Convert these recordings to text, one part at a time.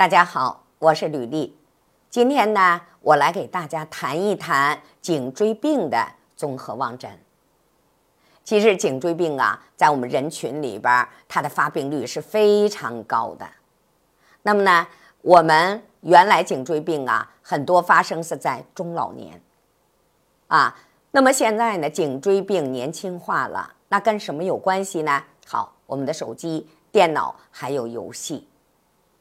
大家好，我是吕丽。今天呢，我来给大家谈一谈颈椎病的综合望诊。其实颈椎病啊，在我们人群里边，它的发病率是非常高的。那么呢，我们原来颈椎病啊，很多发生是在中老年啊。那么现在呢，颈椎病年轻化了，那跟什么有关系呢？好，我们的手机、电脑还有游戏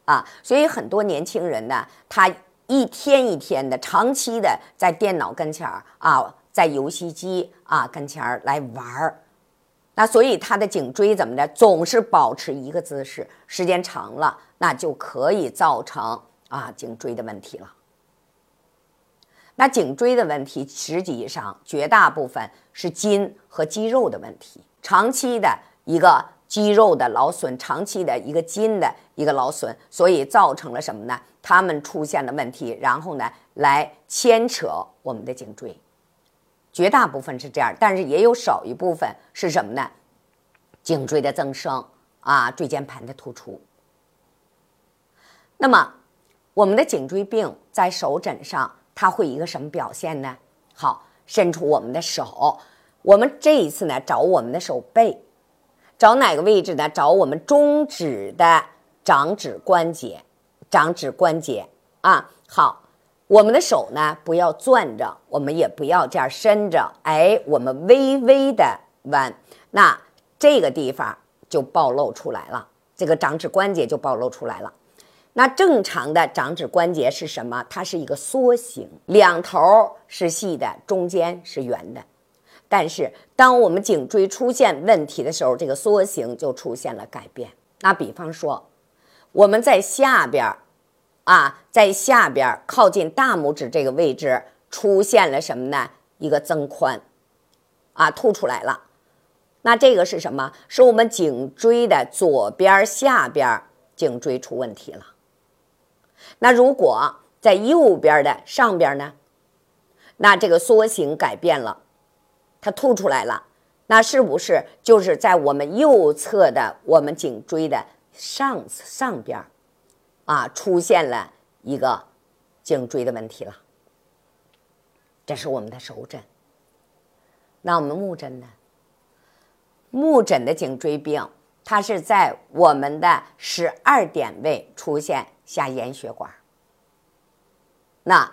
啊，所以很多年轻人呢，他一天一天的、长期的在电脑跟前儿啊，在游戏机啊跟前儿来玩儿，那所以他的颈椎怎么的，总是保持一个姿势，时间长了，那就可以造成啊颈椎的问题了。那颈椎的问题，实际上绝大部分是筋和肌肉的问题，长期的一个肌肉的劳损，长期的一个筋的一个劳损，所以造成了什么呢？他们出现了问题，然后呢，来牵扯我们的颈椎，绝大部分是这样，但是也有少一部分是什么呢？颈椎的增生啊，椎间盘的突出。那么，我们的颈椎病在手诊上。它会一个什么表现呢？好，伸出我们的手，我们这一次呢，找我们的手背，找哪个位置呢？找我们中指的掌指关节，掌指关节啊。好，我们的手呢，不要攥着，我们也不要这样伸着，哎，我们微微的弯，那这个地方就暴露出来了，这个掌指关节就暴露出来了。那正常的掌指关节是什么？它是一个梭形，两头是细的，中间是圆的。但是当我们颈椎出现问题的时候，这个梭形就出现了改变。那比方说，我们在下边啊，在下边靠近大拇指这个位置出现了什么呢？一个增宽，啊，凸出来了。那这个是什么？是我们颈椎的左边下边颈椎出问题了。那如果在右边的上边呢？那这个缩形改变了，它凸出来了，那是不是就是在我们右侧的我们颈椎的上上边啊，出现了一个颈椎的问题了？这是我们的手诊。那我们目诊呢？目诊的颈椎病，它是在我们的十二点位出现。下沿血管，那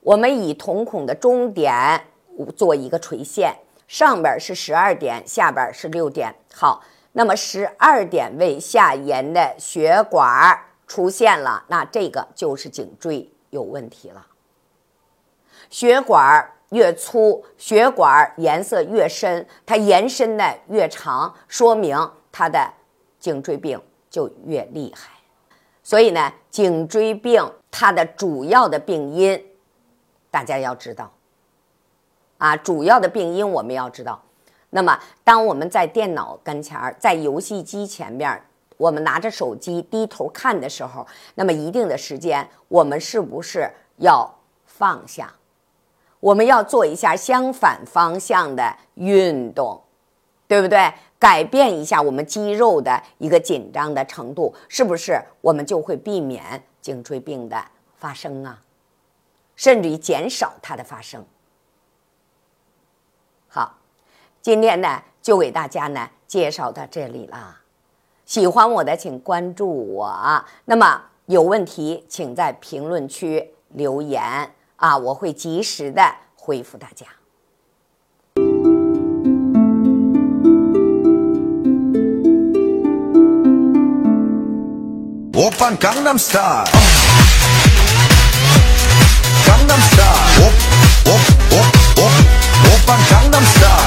我们以瞳孔的中点做一个垂线，上边是十二点，下边是六点。好，那么十二点位下沿的血管出现了，那这个就是颈椎有问题了。血管越粗，血管颜色越深，它延伸的越长，说明它的颈椎病就越厉害。所以呢，颈椎病它的主要的病因，大家要知道，啊，主要的病因我们要知道。那么，当我们在电脑跟前儿，在游戏机前面，我们拿着手机低头看的时候，那么一定的时间，我们是不是要放下？我们要做一下相反方向的运动，对不对？改变一下我们肌肉的一个紧张的程度，是不是我们就会避免颈椎病的发生啊？甚至于减少它的发生。好，今天呢就给大家呢介绍到这里了。喜欢我的请关注我，那么有问题请在评论区留言。啊，我会及时的回复大家。我扮江南 style，江南 style，我我我我我扮江南 style，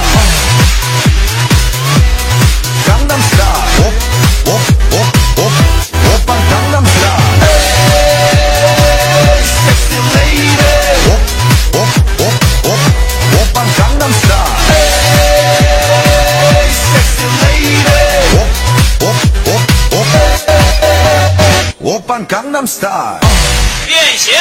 我扮江南 style，变形。